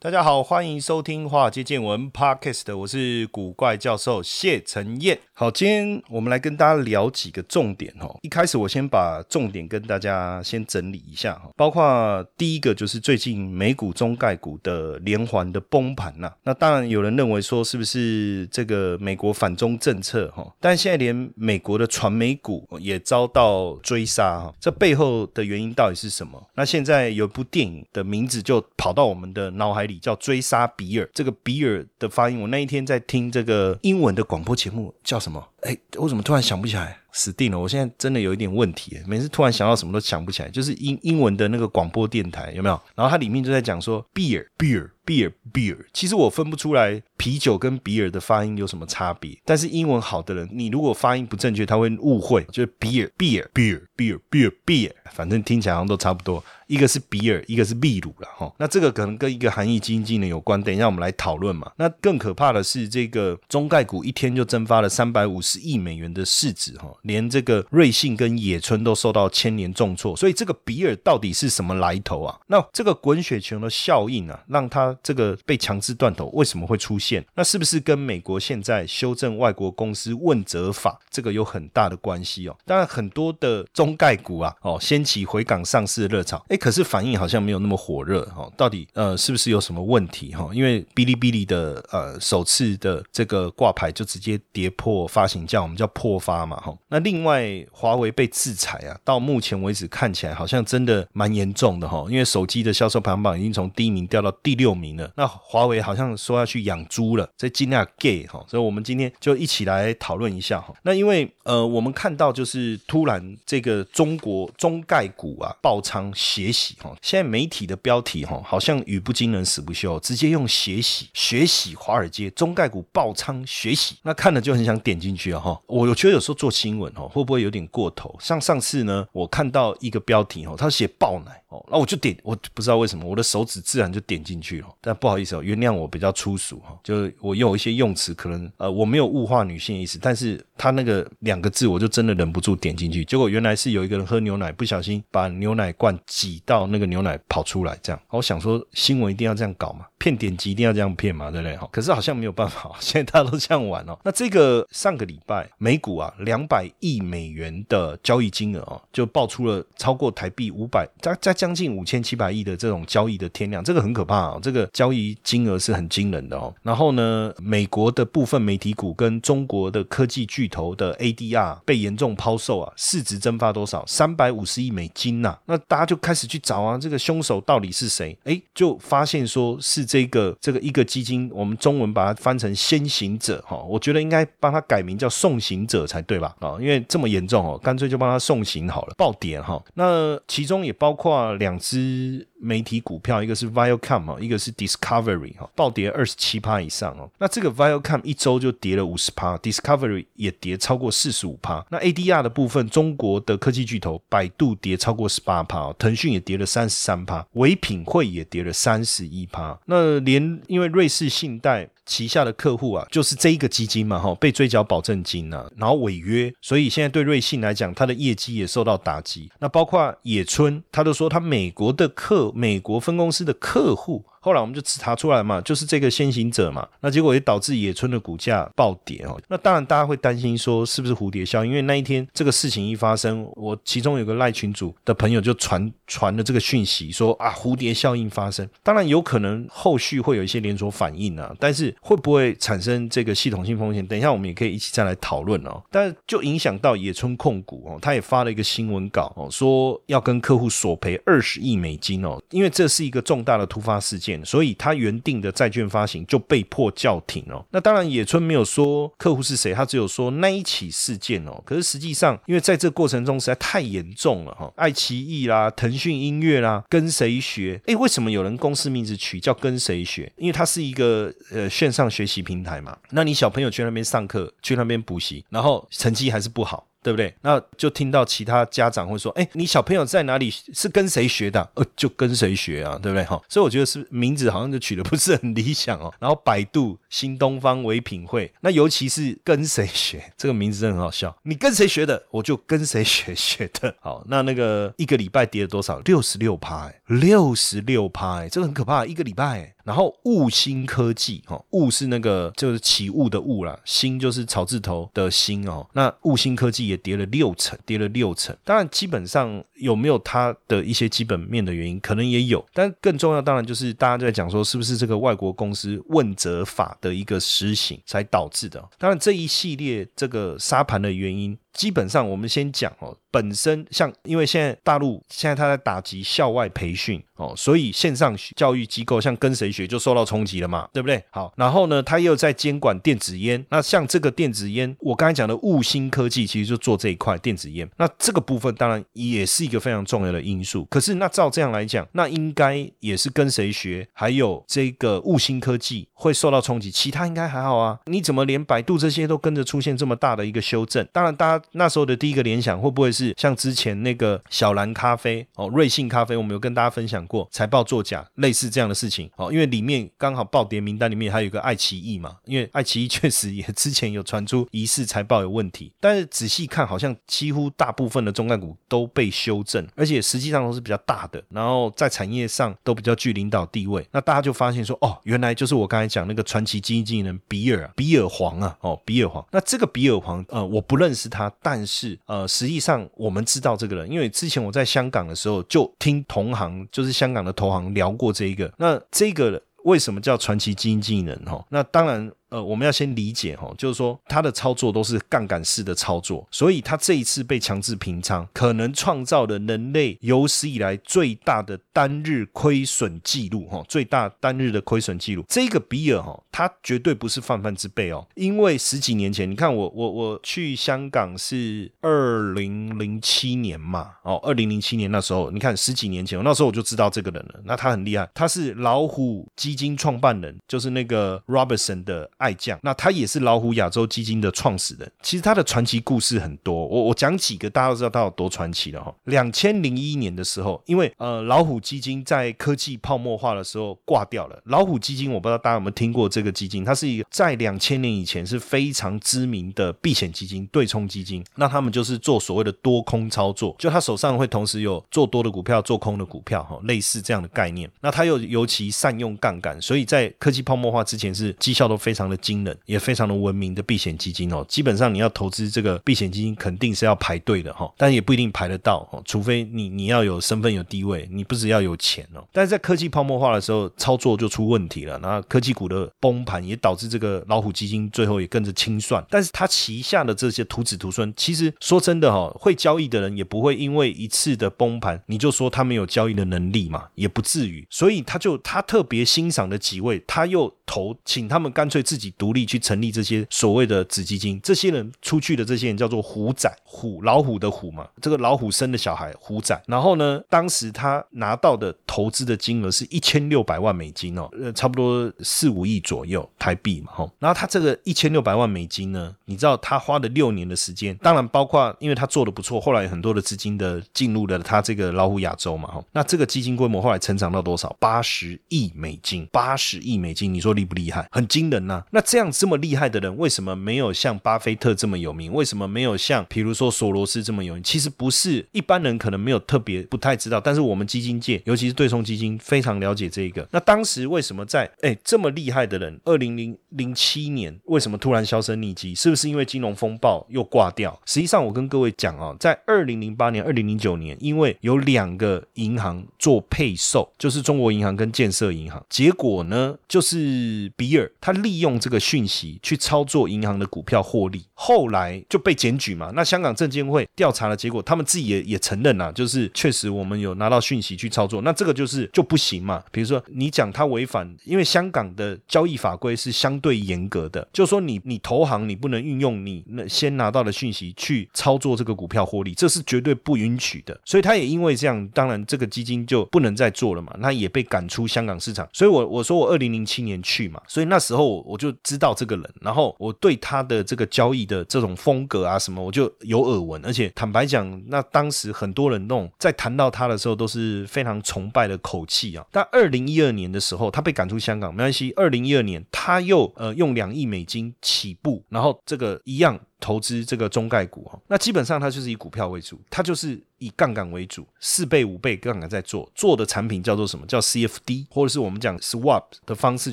大家好，欢迎收听《华尔街见闻》Podcast，我是古怪教授谢承彦。好，今天我们来跟大家聊几个重点哦。一开始我先把重点跟大家先整理一下哈，包括第一个就是最近美股中概股的连环的崩盘呐。那当然有人认为说是不是这个美国反中政策哈？但现在连美国的传媒股也遭到追杀哈，这背后的原因到底是什么？那现在有一部电影的名字就跑到我们的脑海里。叫追杀比尔，这个比尔的发音，我那一天在听这个英文的广播节目，叫什么？哎，我怎么突然想不起来？死定了！我现在真的有一点问题，每次突然想到什么都想不起来。就是英英文的那个广播电台有没有？然后它里面就在讲说 beer，beer，beer，beer。其实我分不出来啤酒跟比尔的发音有什么差别。但是英文好的人，你如果发音不正确，他会误会，就是 beer，beer，beer，beer，beer，beer，反正听起来好像都差不多。一个是比尔，一个是秘鲁了哈。那这个可能跟一个含义基金技能有关，等一下我们来讨论嘛。那更可怕的是，这个中概股一天就蒸发了三百五十亿美元的市值哈。连这个瑞信跟野村都受到千年重挫，所以这个比尔到底是什么来头啊？那这个滚雪球的效应啊，让它这个被强制断头，为什么会出现？那是不是跟美国现在修正外国公司问责法这个有很大的关系哦？当然，很多的中概股啊，哦，掀起回港上市的热潮，哎，可是反应好像没有那么火热哦。到底呃，是不是有什么问题哈？因为哔哩哔哩的呃首次的这个挂牌就直接跌破发行价，我们叫破发嘛哈。那另外，华为被制裁啊，到目前为止看起来好像真的蛮严重的哈。因为手机的销售排行榜已经从第一名掉到第六名了。那华为好像说要去养猪了，这尽量 gay 哈。所以我们今天就一起来讨论一下哈。那因为呃，我们看到就是突然这个中国中概股啊爆仓血洗哈。现在媒体的标题哈，好像语不惊人死不休，直接用血洗血洗华尔街中概股爆仓血洗，那看了就很想点进去啊哈。我我觉得有时候做新闻哦。会不会有点过头？像上次呢，我看到一个标题哦，他写爆奶哦，那我就点，我不知道为什么我的手指自然就点进去了。但不好意思哦，原谅我比较粗俗哈，就是我用一些用词可能呃我没有物化女性意思，但是他那个两个字我就真的忍不住点进去，结果原来是有一个人喝牛奶不小心把牛奶罐挤到那个牛奶跑出来，这样我想说新闻一定要这样搞嘛。骗点击一定要这样骗嘛，对不对？哈，可是好像没有办法，现在大家都这样玩哦。那这个上个礼拜美股啊，两百亿美元的交易金额哦，就爆出了超过台币五百，在在将近五千七百亿的这种交易的天量，这个很可怕啊。这个交易金额是很惊人的哦。然后呢，美国的部分媒体股跟中国的科技巨头的 ADR 被严重抛售啊，市值蒸发多少？三百五十亿美金呐。那大家就开始去找啊，这个凶手到底是谁？哎，就发现说是。这个这个一个基金，我们中文把它翻成先行者哈，我觉得应该帮他改名叫送行者才对吧？啊，因为这么严重哦，干脆就帮他送行好了。暴跌哈，那其中也包括两只。媒体股票，一个是 Viacom 啊，一个是 Discovery 哈，暴跌二十七趴以上哦。那这个 Viacom 一周就跌了五十趴，Discovery 也跌超过四十五趴。那 ADR 的部分，中国的科技巨头百度跌超过十八趴，腾讯也跌了三十三趴，唯品会也跌了三十一趴。那连因为瑞士信贷。旗下的客户啊，就是这一个基金嘛，哈，被追缴保证金啊，然后违约，所以现在对瑞信来讲，它的业绩也受到打击。那包括野村，他都说他美国的客，美国分公司的客户。后来我们就查出来嘛，就是这个先行者嘛，那结果也导致野村的股价暴跌哦。那当然大家会担心说是不是蝴蝶效应？因为那一天这个事情一发生，我其中有个赖群主的朋友就传传了这个讯息说啊，蝴蝶效应发生，当然有可能后续会有一些连锁反应啊，但是会不会产生这个系统性风险？等一下我们也可以一起再来讨论哦。但就影响到野村控股哦，他也发了一个新闻稿哦，说要跟客户索赔二十亿美金哦，因为这是一个重大的突发事件。件，所以他原定的债券发行就被迫叫停哦。那当然，野村没有说客户是谁，他只有说那一起事件哦。可是实际上，因为在这过程中实在太严重了哈，爱奇艺啦、腾讯音乐啦，跟谁学？哎，为什么有人公司名字取叫跟谁学？因为它是一个呃线上学习平台嘛。那你小朋友去那边上课，去那边补习，然后成绩还是不好。对不对？那就听到其他家长会说：“哎，你小朋友在哪里？是跟谁学的？呃，就跟谁学啊？对不对？哈，所以我觉得是名字好像就取得不是很理想哦。然后百度、新东方、唯品会，那尤其是跟谁学 这个名字真的很好笑。你跟谁学的，我就跟谁学学的。好，那那个一个礼拜跌了多少？六十六趴，六十六趴，这个很可怕，一个礼拜。然后雾新科技，哈，雾是那个就是起雾的雾啦，新就是草字头的新哦。那雾新科技也跌了六成，跌了六成。当然，基本上有没有它的一些基本面的原因，可能也有。但更重要，当然就是大家在讲说，是不是这个外国公司问责法的一个实行才导致的？当然，这一系列这个沙盘的原因。基本上，我们先讲哦，本身像，因为现在大陆现在他在打击校外培训哦，所以线上教育机构像跟谁学就受到冲击了嘛，对不对？好，然后呢，他又在监管电子烟，那像这个电子烟，我刚才讲的悟星科技其实就做这一块电子烟，那这个部分当然也是一个非常重要的因素。可是那照这样来讲，那应该也是跟谁学，还有这个悟星科技会受到冲击，其他应该还好啊？你怎么连百度这些都跟着出现这么大的一个修正？当然，大家。那时候的第一个联想会不会是像之前那个小蓝咖啡哦，瑞幸咖啡，我们有跟大家分享过财报作假类似这样的事情。哦，因为里面刚好暴跌名单里面还有一个爱奇艺嘛，因为爱奇艺确实也之前有传出疑似财报有问题，但是仔细看好像几乎大部分的中概股都被修正，而且实际上都是比较大的，然后在产业上都比较具领导地位，那大家就发现说哦，原来就是我刚才讲那个传奇基金经理人比尔比尔黄啊哦比尔黄，那这个比尔黄呃我不认识他。但是，呃，实际上我们知道这个人，因为之前我在香港的时候就听同行，就是香港的投行聊过这一个。那这个为什么叫传奇基金经理人？哈，那当然。呃，我们要先理解哈，就是说他的操作都是杠杆式的操作，所以他这一次被强制平仓，可能创造了人类有史以来最大的单日亏损记录哈，最大单日的亏损记录。这个比尔哈，他绝对不是泛泛之辈哦，因为十几年前，你看我我我去香港是二零零七年嘛，哦，二零零七年那时候，你看十几年前，那时候我就知道这个人了，那他很厉害，他是老虎基金创办人，就是那个 Robertson 的。爱将，那他也是老虎亚洲基金的创始人。其实他的传奇故事很多，我我讲几个，大家都知道他有多传奇了哈。两千零一年的时候，因为呃老虎基金在科技泡沫化的时候挂掉了。老虎基金我不知道大家有没有听过这个基金，它是一个在两千年以前是非常知名的避险基金、对冲基金。那他们就是做所谓的多空操作，就他手上会同时有做多的股票、做空的股票哈，类似这样的概念。那他又尤其善用杠杆，所以在科技泡沫化之前是绩效都非常。的惊人也非常的文明的避险基金哦，基本上你要投资这个避险基金，肯定是要排队的哈，但也不一定排得到哦，除非你你要有身份有地位，你不只要有钱哦。但是在科技泡沫化的时候，操作就出问题了，那科技股的崩盘也导致这个老虎基金最后也跟着清算。但是他旗下的这些徒子徒孙，其实说真的哈，会交易的人也不会因为一次的崩盘，你就说他没有交易的能力嘛，也不至于。所以他就他特别欣赏的几位，他又投，请他们干脆自自己独立去成立这些所谓的子基金，这些人出去的这些人叫做虎仔，虎老虎的虎嘛，这个老虎生的小孩虎仔。然后呢，当时他拿到的投资的金额是一千六百万美金哦，呃，差不多四五亿左右台币嘛，哈。然后他这个一千六百万美金呢，你知道他花了六年的时间，当然包括因为他做的不错，后来很多的资金的进入了他这个老虎亚洲嘛，哈。那这个基金规模后来成长到多少？八十亿美金，八十亿美金，你说厉不厉害？很惊人呐。那这样这么厉害的人，为什么没有像巴菲特这么有名？为什么没有像比如说索罗斯这么有名？其实不是一般人可能没有特别不太知道，但是我们基金界，尤其是对冲基金，非常了解这一个。那当时为什么在哎这么厉害的人，二零零零七年为什么突然销声匿迹？是不是因为金融风暴又挂掉？实际上我跟各位讲啊，在二零零八年、二零零九年，因为有两个银行做配售，就是中国银行跟建设银行，结果呢就是比尔他利用。这个讯息去操作银行的股票获利，后来就被检举嘛。那香港证监会调查的结果，他们自己也也承认了，就是确实我们有拿到讯息去操作，那这个就是就不行嘛。比如说你讲他违反，因为香港的交易法规是相对严格的，就说你你投行你不能运用你那先拿到的讯息去操作这个股票获利，这是绝对不允许的。所以他也因为这样，当然这个基金就不能再做了嘛，那也被赶出香港市场。所以我我说我二零零七年去嘛，所以那时候我就就知道这个人，然后我对他的这个交易的这种风格啊什么，我就有耳闻，而且坦白讲，那当时很多人那种在谈到他的时候都是非常崇拜的口气啊。但二零一二年的时候，他被赶出香港，没关系。二零一二年他又呃用两亿美金起步，然后这个一样。投资这个中概股哈，那基本上它就是以股票为主，它就是以杠杆为主，四倍五倍杠杆在做，做的产品叫做什么叫 CFD，或者是我们讲 swap 的方式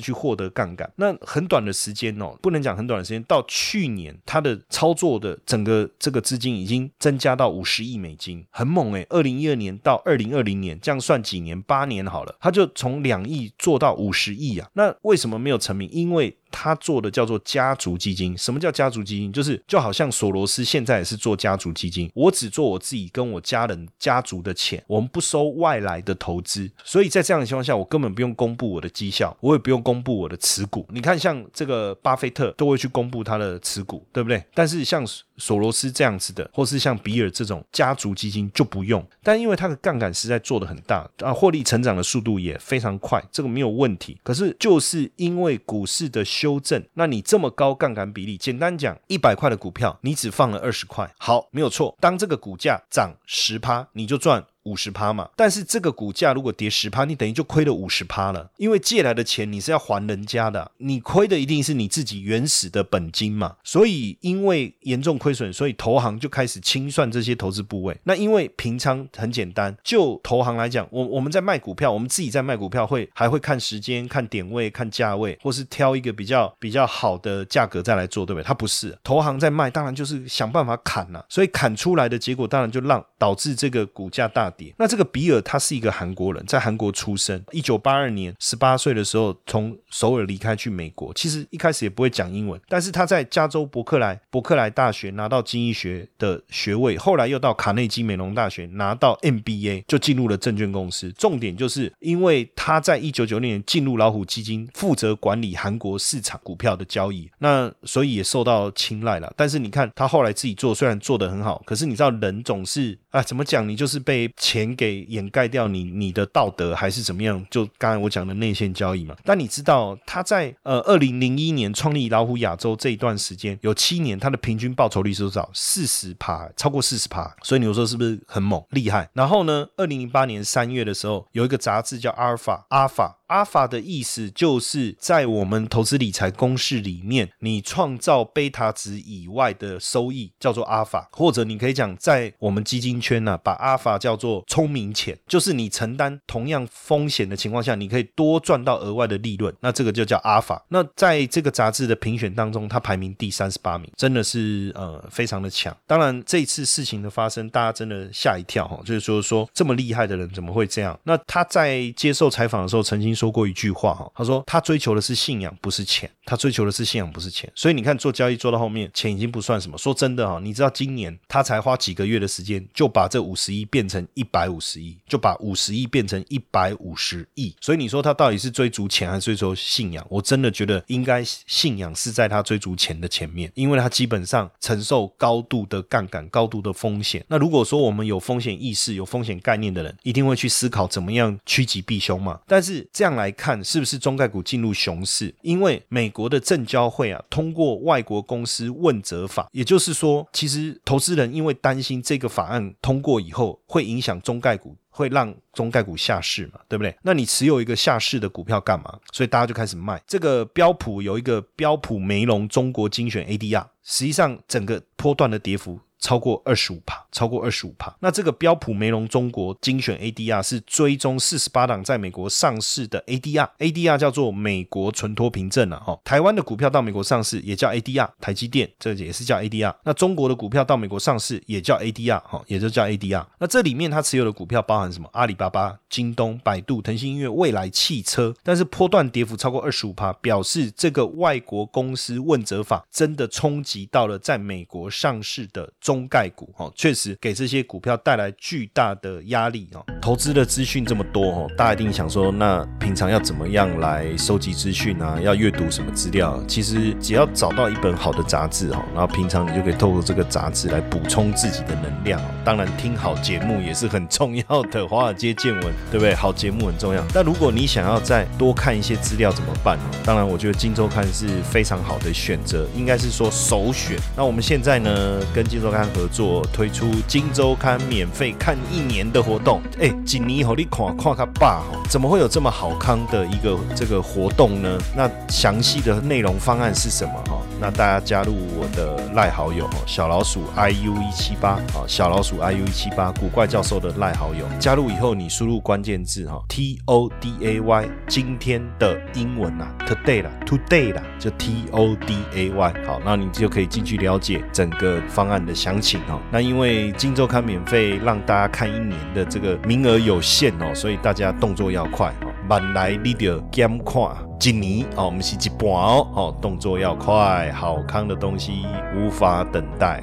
去获得杠杆。那很短的时间哦，不能讲很短的时间，到去年它的操作的整个这个资金已经增加到五十亿美金，很猛诶。二零一二年到二零二零年这样算几年？八年好了，它就从两亿做到五十亿啊。那为什么没有成名？因为他做的叫做家族基金。什么叫家族基金？就是就好像索罗斯现在也是做家族基金。我只做我自己跟我家人家族的钱，我们不收外来的投资。所以在这样的情况下，我根本不用公布我的绩效，我也不用公布我的持股。你看，像这个巴菲特都会去公布他的持股，对不对？但是像索罗斯这样子的，或是像比尔这种家族基金就不用。但因为它的杠杆实在做的很大啊，获利成长的速度也非常快，这个没有问题。可是就是因为股市的。修正，那你这么高杠杆比例，简单讲，一百块的股票，你只放了二十块，好，没有错。当这个股价涨十趴，你就赚。五十趴嘛，但是这个股价如果跌十趴，你等于就亏了五十趴了，因为借来的钱你是要还人家的，你亏的一定是你自己原始的本金嘛。所以因为严重亏损，所以投行就开始清算这些投资部位。那因为平仓很简单，就投行来讲，我我们在卖股票，我们自己在卖股票会还会看时间、看点位、看价位，或是挑一个比较比较好的价格再来做，对不对？它不是投行在卖，当然就是想办法砍了，所以砍出来的结果当然就让导致这个股价大。那这个比尔他是一个韩国人，在韩国出生。一九八二年十八岁的时候，从首尔离开去美国。其实一开始也不会讲英文，但是他在加州伯克莱伯克莱大学拿到经济学的学位，后来又到卡内基美容大学拿到 MBA，就进入了证券公司。重点就是因为他在一九九六年进入老虎基金，负责管理韩国市场股票的交易，那所以也受到青睐了。但是你看他后来自己做，虽然做得很好，可是你知道人总是啊，怎么讲？你就是被。钱给掩盖掉你你的道德还是怎么样？就刚才我讲的内线交易嘛。但你知道他在呃二零零一年创立老虎亚洲这一段时间，有七年他的平均报酬率是多少？四十趴，超过四十趴。所以你说是不是很猛厉害？然后呢，二零零八年三月的时候，有一个杂志叫阿尔法，阿尔法。阿法的意思就是在我们投资理财公式里面，你创造贝塔值以外的收益叫做阿法，或者你可以讲在我们基金圈呢，把阿法叫做聪明钱，就是你承担同样风险的情况下，你可以多赚到额外的利润，那这个就叫阿法。那在这个杂志的评选当中，它排名第三十八名，真的是呃非常的强。当然这次事情的发生，大家真的吓一跳哈，就是说说这么厉害的人怎么会这样？那他在接受采访的时候曾经。说过一句话哈，他说他追求的是信仰，不是钱。他追求的是信仰，不是钱。所以你看，做交易做到后面，钱已经不算什么。说真的哈，你知道今年他才花几个月的时间，就把这五十亿变成一百五十亿，就把五十亿变成一百五十亿。所以你说他到底是追逐钱还是追求信仰？我真的觉得应该信仰是在他追逐钱的前面，因为他基本上承受高度的杠杆、高度的风险。那如果说我们有风险意识、有风险概念的人，一定会去思考怎么样趋吉避凶嘛。但是这样样来看，是不是中概股进入熊市？因为美国的证交会啊，通过外国公司问责法，也就是说，其实投资人因为担心这个法案通过以后会影响中概股，会让中概股下市嘛，对不对？那你持有一个下市的股票干嘛？所以大家就开始卖。这个标普有一个标普梅隆中国精选 ADR，实际上整个波段的跌幅超过二十五帕，超过二十五帕。那这个标普梅隆中国精选 ADR 是追踪四十八档在美国上市的 ADR，ADR 叫做美国存托凭证啊，哈。台湾的股票到美国上市也叫 ADR，台积电这也是叫 ADR。那中国的股票到美国上市也叫 ADR，哈，也就叫 ADR。那这里面它持有的股票包含什么？阿里巴巴、京东、百度、腾讯音乐、未来汽车，但是波段跌幅超过二十五帕，表示这个外国公司问责法真的冲击到了在美国上市的中概股，哈，确实给这些股票带来巨大的压力，哦。投资的资讯这么多，哦，大家一定想说，那平常要怎么样来收集资讯啊？要阅读什么资料？其实只要找到一本好的杂志，哈，然后平常你就可以透过这个杂志来补充自己的能量。当然，听好节目也是很重要的，华尔街见闻，对不对？好节目很重要。但如果你想要再多看一些资料，怎么办？当然，我觉得《金周刊》是非常好的选择，应该是说首选。那我们现在呢，跟《金周刊》合作推出《金周刊》免费看一年的活动。哎，锦尼好，你看看他爸哈，怎么会有这么好康的一个这个活动呢？那详细的内容方案是什么哈？那大家加入我的赖好友小老鼠 iu 一七八啊，小老鼠 iu 一七八，古怪教授的赖好友，加入以后你输入关键字哈，t o d a y，今天的英文啊，today 啦，today 啦，就 t o d a y，好，那你就可以进去了解整个方案的详情哦。那因为金周刊免费让大家看一年的这个名额有限哦，所以大家动作要快哦，慢来你得减看。一年哦，我们是一半哦，哦，动作要快，好康的东西无法等待。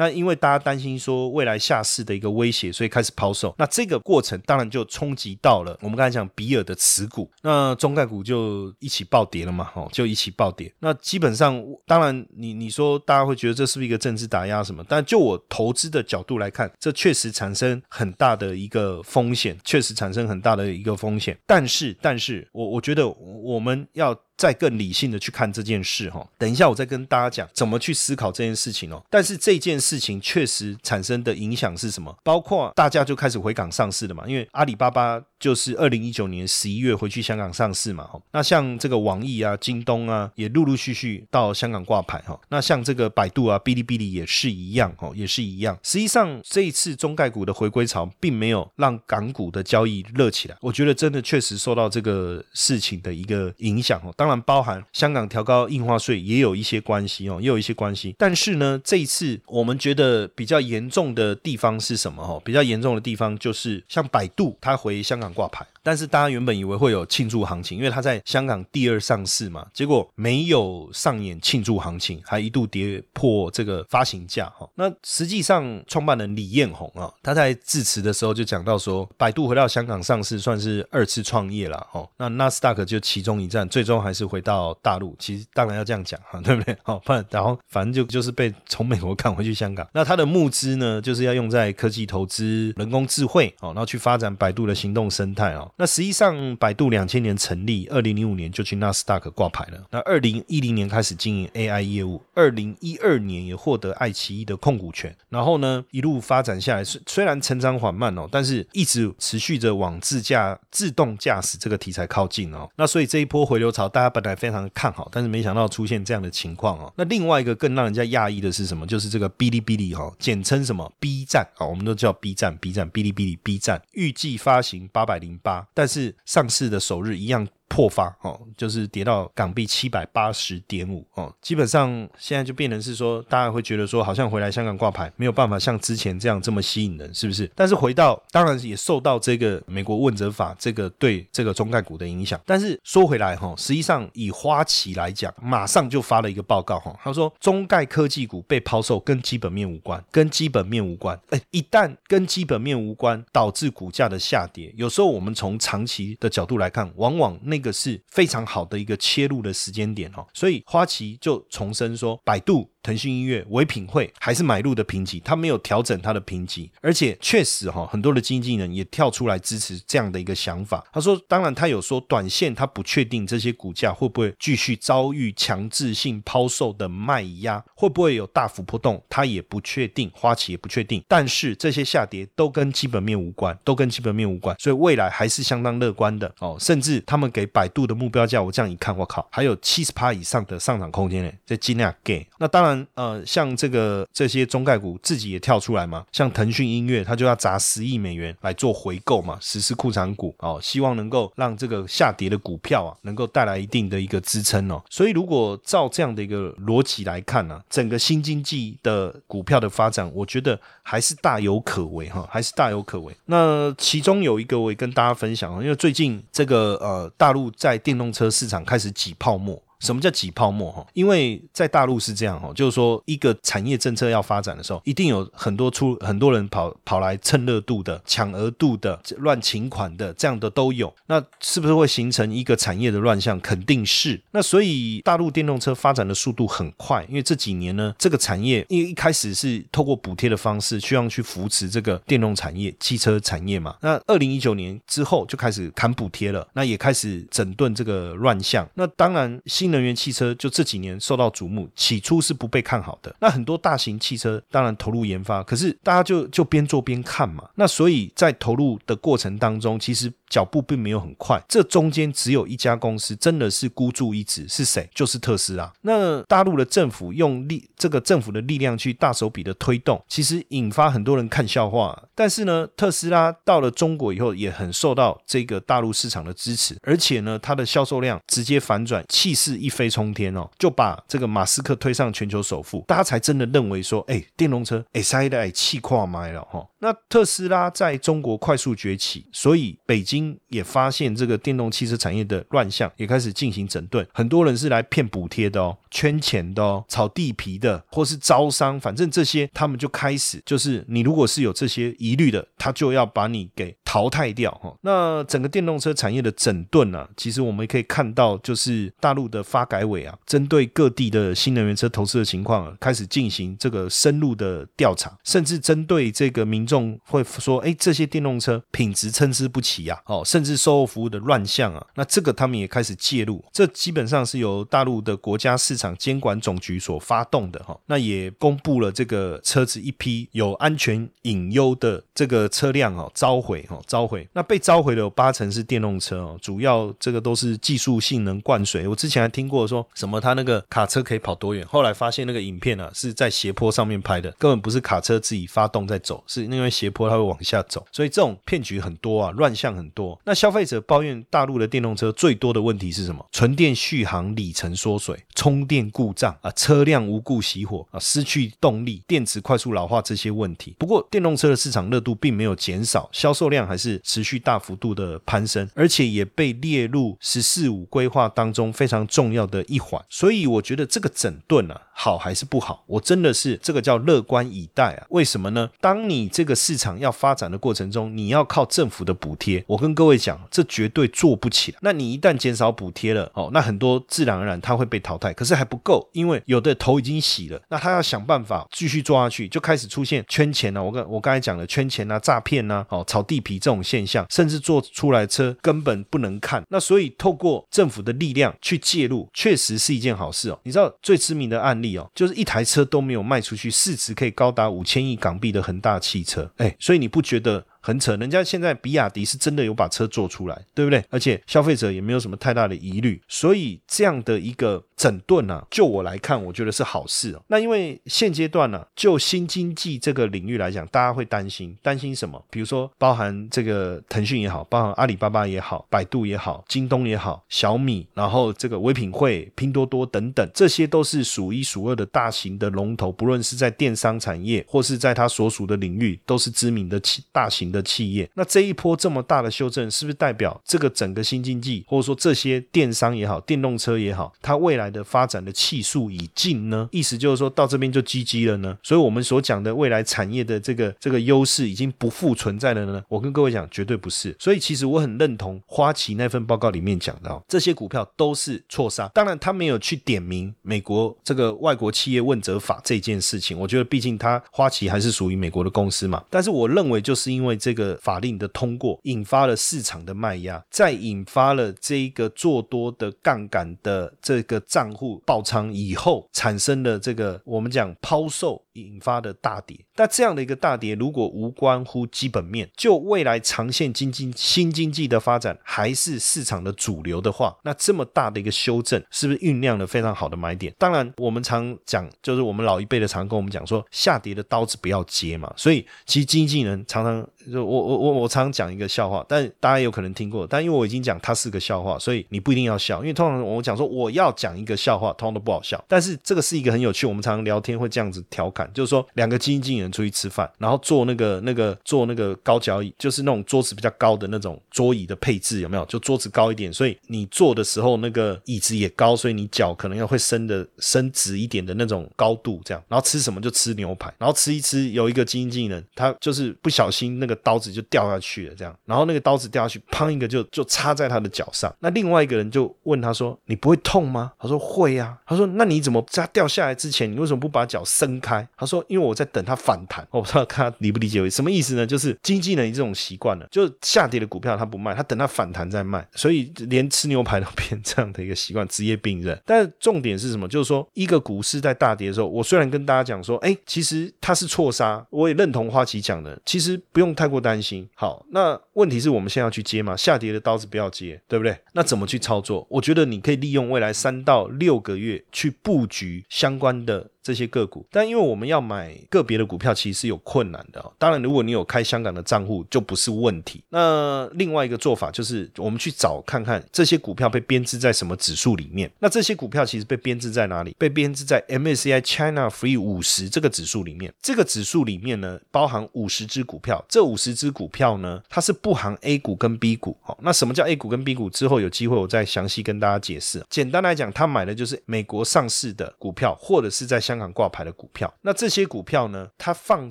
那因为大家担心说未来下市的一个威胁，所以开始抛售。那这个过程当然就冲击到了我们刚才讲比尔的持股，那中概股就一起暴跌了嘛，哦，就一起暴跌。那基本上，当然你你说大家会觉得这是不是一个政治打压什么？但就我投资的角度来看，这确实产生很大的一个风险，确实产生很大的一个风险。但是，但是我我觉得我们要。再更理性的去看这件事哈，等一下我再跟大家讲怎么去思考这件事情哦。但是这件事情确实产生的影响是什么？包括大家就开始回港上市了嘛，因为阿里巴巴。就是二零一九年十一月回去香港上市嘛，哈，那像这个网易啊、京东啊，也陆陆续续到香港挂牌哈。那像这个百度啊、哔哩哔哩也是一样，哦，也是一样。实际上这一次中概股的回归潮，并没有让港股的交易热起来。我觉得真的确实受到这个事情的一个影响哦。当，包含香港调高印花税也有一些关系哦，也有一些关系。但是呢，这一次我们觉得比较严重的地方是什么？哦，比较严重的地方就是像百度，它回香港。挂牌，但是大家原本以为会有庆祝行情，因为它在香港第二上市嘛，结果没有上演庆祝行情，还一度跌破这个发行价哈。那实际上，创办人李彦宏啊，他在致辞的时候就讲到说，百度回到香港上市算是二次创业了哦。那纳斯达克就其中一站，最终还是回到大陆。其实当然要这样讲哈，对不对？好，不然后反正就就是被从美国赶回去香港。那他的募资呢，就是要用在科技投资、人工智慧哦，然后去发展百度的行动。生态那实际上百度两千年成立，二零零五年就去纳斯达克挂牌了。那二零一零年开始经营 AI 业务，二零一二年也获得爱奇艺的控股权。然后呢，一路发展下来，虽虽然成长缓慢哦，但是一直持续着往自驾、自动驾驶这个题材靠近哦。那所以这一波回流潮，大家本来非常看好，但是没想到出现这样的情况哦。那另外一个更让人家讶异的是什么？就是这个哔哩哔哩哈，简称什么 B 站啊，我们都叫 B 站，B 站，哔哩哔哩 B 站，预计发行八。百零八，但是上市的首日一样。破发哦，就是跌到港币七百八十点五哦，基本上现在就变成是说，大家会觉得说，好像回来香港挂牌没有办法像之前这样这么吸引人，是不是？但是回到，当然也受到这个美国问责法这个对这个中概股的影响。但是说回来哈，实际上以花旗来讲，马上就发了一个报告哈，他说中概科技股被抛售跟基本面无关，跟基本面无关。哎，一旦跟基本面无关，导致股价的下跌，有时候我们从长期的角度来看，往往那。这个是非常好的一个切入的时间点哦，所以花旗就重申说，百度。腾讯音乐、唯品会还是买入的评级，它没有调整它的评级，而且确实哈，很多的经纪人也跳出来支持这样的一个想法。他说，当然他有说短线他不确定这些股价会不会继续遭遇强制性抛售的卖压，会不会有大幅波动，他也不确定，花旗也不确定。但是这些下跌都跟基本面无关，都跟基本面无关，所以未来还是相当乐观的哦。甚至他们给百度的目标价，我这样一看，我靠，还有七十趴以上的上涨空间呢，在尽量给。那当然。然，呃，像这个这些中概股自己也跳出来嘛，像腾讯音乐，它就要砸十亿美元来做回购嘛，实施库藏股哦，希望能够让这个下跌的股票啊，能够带来一定的一个支撑哦。所以，如果照这样的一个逻辑来看呢，整个新经济的股票的发展，我觉得还是大有可为哈，还是大有可为。那其中有一个我也跟大家分享，因为最近这个呃大陆在电动车市场开始挤泡沫。什么叫挤泡沫哈？因为在大陆是这样哈，就是说一个产业政策要发展的时候，一定有很多出很多人跑跑来蹭热度的、抢额度的、乱请款的，这样的都有。那是不是会形成一个产业的乱象？肯定是。那所以大陆电动车发展的速度很快，因为这几年呢，这个产业因为一开始是透过补贴的方式，需要去扶持这个电动产业、汽车产业嘛。那二零一九年之后就开始砍补贴了，那也开始整顿这个乱象。那当然新。能源汽车就这几年受到瞩目，起初是不被看好的。那很多大型汽车当然投入研发，可是大家就就边做边看嘛。那所以在投入的过程当中，其实。脚步并没有很快，这中间只有一家公司真的是孤注一掷，是谁？就是特斯拉。那大陆的政府用力，这个政府的力量去大手笔的推动，其实引发很多人看笑话。但是呢，特斯拉到了中国以后，也很受到这个大陆市场的支持，而且呢，它的销售量直接反转，气势一飞冲天哦，就把这个马斯克推上全球首富，大家才真的认为说，哎，电动车哎塞的哎气跨麦了哈。那特斯拉在中国快速崛起，所以北京。也发现这个电动汽车产业的乱象，也开始进行整顿。很多人是来骗补贴的哦，圈钱的哦，炒地皮的，或是招商，反正这些他们就开始，就是你如果是有这些疑虑的，他就要把你给淘汰掉哈。那整个电动车产业的整顿呢，其实我们可以看到，就是大陆的发改委啊，针对各地的新能源车投资的情况，开始进行这个深入的调查，甚至针对这个民众会说，哎，这些电动车品质参差不齐呀。哦，甚至售后服务的乱象啊，那这个他们也开始介入，这基本上是由大陆的国家市场监管总局所发动的哈。那也公布了这个车子一批有安全隐忧的这个车辆哦，召回哈，召回。那被召回的有八成是电动车哦，主要这个都是技术性能灌水。我之前还听过说什么他那个卡车可以跑多远，后来发现那个影片啊是在斜坡上面拍的，根本不是卡车自己发动在走，是那因为斜坡它会往下走，所以这种骗局很多啊，乱象很多。那消费者抱怨大陆的电动车最多的问题是什么？纯电续航里程缩水、充电故障啊、车辆无故熄火啊、失去动力、电池快速老化这些问题。不过，电动车的市场热度并没有减少，销售量还是持续大幅度的攀升，而且也被列入“十四五”规划当中非常重要的一环。所以，我觉得这个整顿啊，好还是不好？我真的是这个叫乐观以待啊。为什么呢？当你这个市场要发展的过程中，你要靠政府的补贴，我跟各位讲，这绝对做不起来。那你一旦减少补贴了，哦，那很多自然而然它会被淘汰。可是还不够，因为有的头已经洗了，那他要想办法继续做下去，就开始出现圈钱了。我刚我刚才讲的圈钱啊、诈骗啊、哦炒地皮这种现象，甚至做出来车根本不能看。那所以透过政府的力量去介入，确实是一件好事哦。你知道最知名的案例就是一台车都没有卖出去，市值可以高达五千亿港币的恒大汽车。哎，所以你不觉得？很扯，人家现在比亚迪是真的有把车做出来，对不对？而且消费者也没有什么太大的疑虑，所以这样的一个整顿呢，就我来看，我觉得是好事哦。那因为现阶段呢，就新经济这个领域来讲，大家会担心，担心什么？比如说，包含这个腾讯也好，包含阿里巴巴也好，百度也好，京东也好，小米，然后这个唯品会、拼多多等等，这些都是数一数二的大型的龙头，不论是在电商产业或是在它所属的领域，都是知名的企大型。的企业，那这一波这么大的修正，是不是代表这个整个新经济，或者说这些电商也好，电动车也好，它未来的发展的气数已尽呢？意思就是说到这边就 GG 了呢？所以我们所讲的未来产业的这个这个优势已经不复存在了呢？我跟各位讲，绝对不是。所以其实我很认同花旗那份报告里面讲的，这些股票都是错杀。当然他没有去点名美国这个外国企业问责法这件事情，我觉得毕竟他花旗还是属于美国的公司嘛。但是我认为就是因为这个法令的通过，引发了市场的卖压，再引发了这一个做多的杠杆的这个账户爆仓以后，产生的这个我们讲抛售。引发的大跌。那这样的一个大跌，如果无关乎基本面，就未来长线经济新经济的发展还是市场的主流的话，那这么大的一个修正，是不是酝酿了非常好的买点？当然，我们常讲，就是我们老一辈的常跟我们讲说，下跌的刀子不要接嘛。所以，其实经纪人常常就我我我我常讲一个笑话，但大家有可能听过，但因为我已经讲它是个笑话，所以你不一定要笑。因为通常我讲说我要讲一个笑话，通常都不好笑。但是这个是一个很有趣，我们常常聊天会这样子调侃，就是说两个经纪人出去吃饭，然后坐那个那个坐那个高脚椅，就是那种桌子比较高的那种桌椅的配置有没有？就桌子高一点，所以你坐的时候那个椅子也高，所以你脚可能要会伸的伸直一点的那种高度这样。然后吃什么就吃牛排，然后吃一吃，有一个经纪人他就是不小心那个刀子就掉下去了这样，然后那个刀子掉下去，砰一个就就插在他的脚上。那另外一个人就问他说：“你不会痛吗？”他说：“会呀。”他说：“那你怎么在掉下来之前，你为什么不把脚伸开？”他说：“因为我在等它反弹。”我不知道他理不理解为什么意思呢？就是经纪人这种习惯了，就下跌的股票他不卖，他等它反弹再卖，所以连吃牛排都变这样的一个习惯，职业病人。但重点是什么？就是说一个股市在大跌的时候，我虽然跟大家讲说，哎，其实它是错杀，我也认同花旗讲的，其实不用太过担心。好，那问题是我们现在要去接吗？下跌的刀子不要接，对不对？那怎么去操作？我觉得你可以利用未来三到六个月去布局相关的。这些个股，但因为我们要买个别的股票，其实是有困难的。当然，如果你有开香港的账户，就不是问题。那另外一个做法就是，我们去找看看这些股票被编制在什么指数里面。那这些股票其实被编制在哪里？被编制在 MSCI China Free 五十这个指数里面。这个指数里面呢，包含五十只股票。这五十只股票呢，它是不不含 A 股跟 B 股。好，那什么叫 A 股跟 B 股？之后有机会我再详细跟大家解释。简单来讲，他买的就是美国上市的股票，或者是在。香港挂牌的股票，那这些股票呢？它放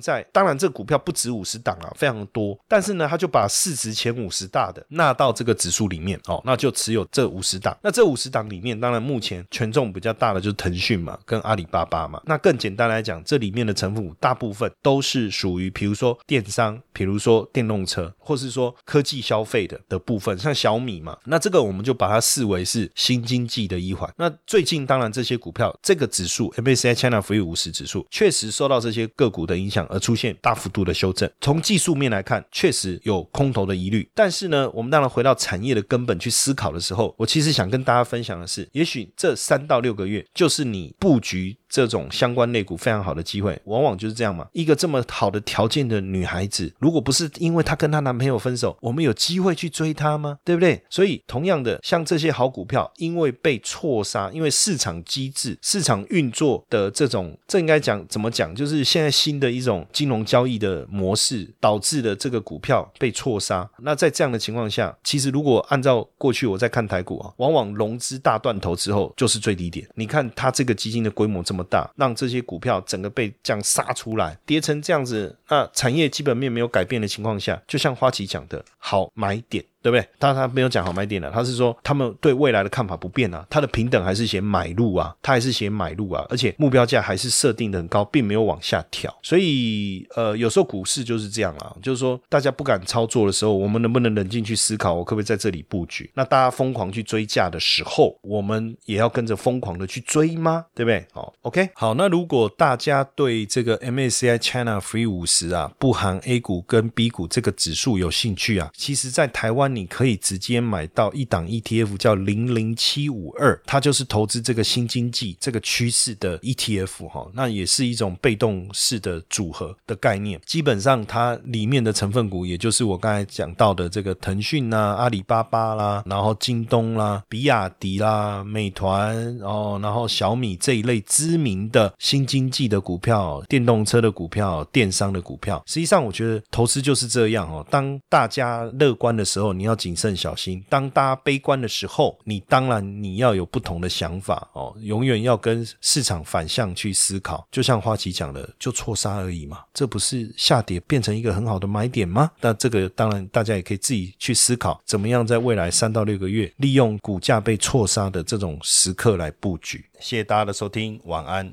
在当然，这股票不止五十档啊，非常多。但是呢，他就把市值前五十大的纳到这个指数里面哦，那就持有这五十档。那这五十档里面，当然目前权重比较大的就是腾讯嘛，跟阿里巴巴嘛。那更简单来讲，这里面的成分股大部分都是属于，比如说电商，比如说电动车，或是说说科技消费的的部分，像小米嘛。那这个我们就把它视为是新经济的一环。那最近当然这些股票，这个指数 MSCI。China f r e 五十指数确实受到这些个股的影响而出现大幅度的修正。从技术面来看，确实有空头的疑虑。但是呢，我们当然回到产业的根本去思考的时候，我其实想跟大家分享的是，也许这三到六个月就是你布局。这种相关类股非常好的机会，往往就是这样嘛。一个这么好的条件的女孩子，如果不是因为她跟她男朋友分手，我们有机会去追她吗？对不对？所以，同样的，像这些好股票，因为被错杀，因为市场机制、市场运作的这种，这应该讲怎么讲？就是现在新的一种金融交易的模式，导致的这个股票被错杀。那在这样的情况下，其实如果按照过去我在看台股啊，往往融资大断头之后就是最低点。你看它这个基金的规模这么。大让这些股票整个被这样杀出来，跌成这样子，那产业基本面没有改变的情况下，就像花旗讲的，好买点。对不对？他他没有讲好卖点的，他是说他们对未来的看法不变啊，他的平等还是写买入啊，他还是写买入啊，而且目标价还是设定的很高，并没有往下调。所以呃，有时候股市就是这样啊，就是说大家不敢操作的时候，我们能不能冷静去思考，我可不可以在这里布局？那大家疯狂去追价的时候，我们也要跟着疯狂的去追吗？对不对？好，OK，好，那如果大家对这个 MSCI China Free 五十啊，不含 A 股跟 B 股这个指数有兴趣啊，其实在台湾。你可以直接买到一档 ETF，叫零零七五二，它就是投资这个新经济这个趋势的 ETF 哈，那也是一种被动式的组合的概念。基本上它里面的成分股，也就是我刚才讲到的这个腾讯呐、阿里巴巴啦，然后京东啦、比亚迪啦、美团，然后然后小米这一类知名的新经济的股票、电动车的股票、电商的股票。实际上，我觉得投资就是这样哦。当大家乐观的时候，你要谨慎小心。当大家悲观的时候，你当然你要有不同的想法哦。永远要跟市场反向去思考。就像花旗讲的，就错杀而已嘛。这不是下跌变成一个很好的买点吗？那这个当然大家也可以自己去思考，怎么样在未来三到六个月，利用股价被错杀的这种时刻来布局。谢谢大家的收听，晚安。